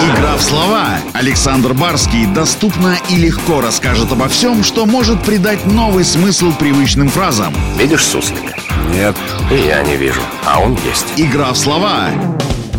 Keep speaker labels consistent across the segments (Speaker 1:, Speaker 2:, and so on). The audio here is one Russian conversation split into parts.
Speaker 1: Игра в слова. Александр Барский доступно и легко расскажет обо всем, что может придать новый смысл привычным фразам.
Speaker 2: Видишь суслика?
Speaker 3: Нет.
Speaker 2: И я не вижу, а он есть.
Speaker 1: Игра в слова.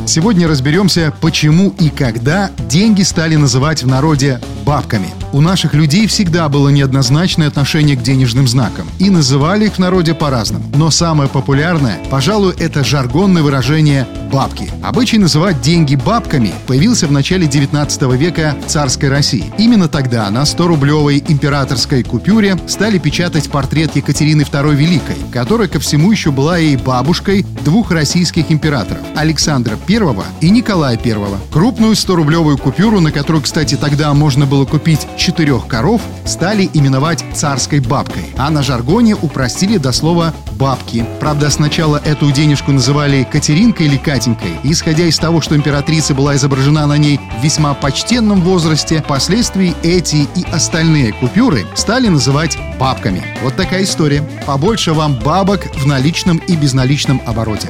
Speaker 4: Сегодня разберемся, почему и когда деньги стали называть в народе бабками. У наших людей всегда было неоднозначное отношение к денежным знакам, и называли их в народе по-разному. Но самое популярное, пожалуй, это жаргонное выражение «бабки». Обычай называть деньги бабками появился в начале 19 века в царской России. Именно тогда на 100-рублевой императорской купюре стали печатать портрет Екатерины II Великой, которая ко всему еще была и бабушкой двух российских императоров – Александра I и Николая I. Крупную 100-рублевую купюру, на которую, кстати, тогда можно было купить четырех коров, стали именовать царской бабкой, а на жаргоне упростили до слова «бабки». Правда, сначала эту денежку называли Катеринкой или Катенькой, исходя из того, что императрица была изображена на ней в весьма почтенном возрасте, впоследствии эти и остальные купюры стали называть бабками. Вот такая история. Побольше вам бабок в наличном и безналичном обороте.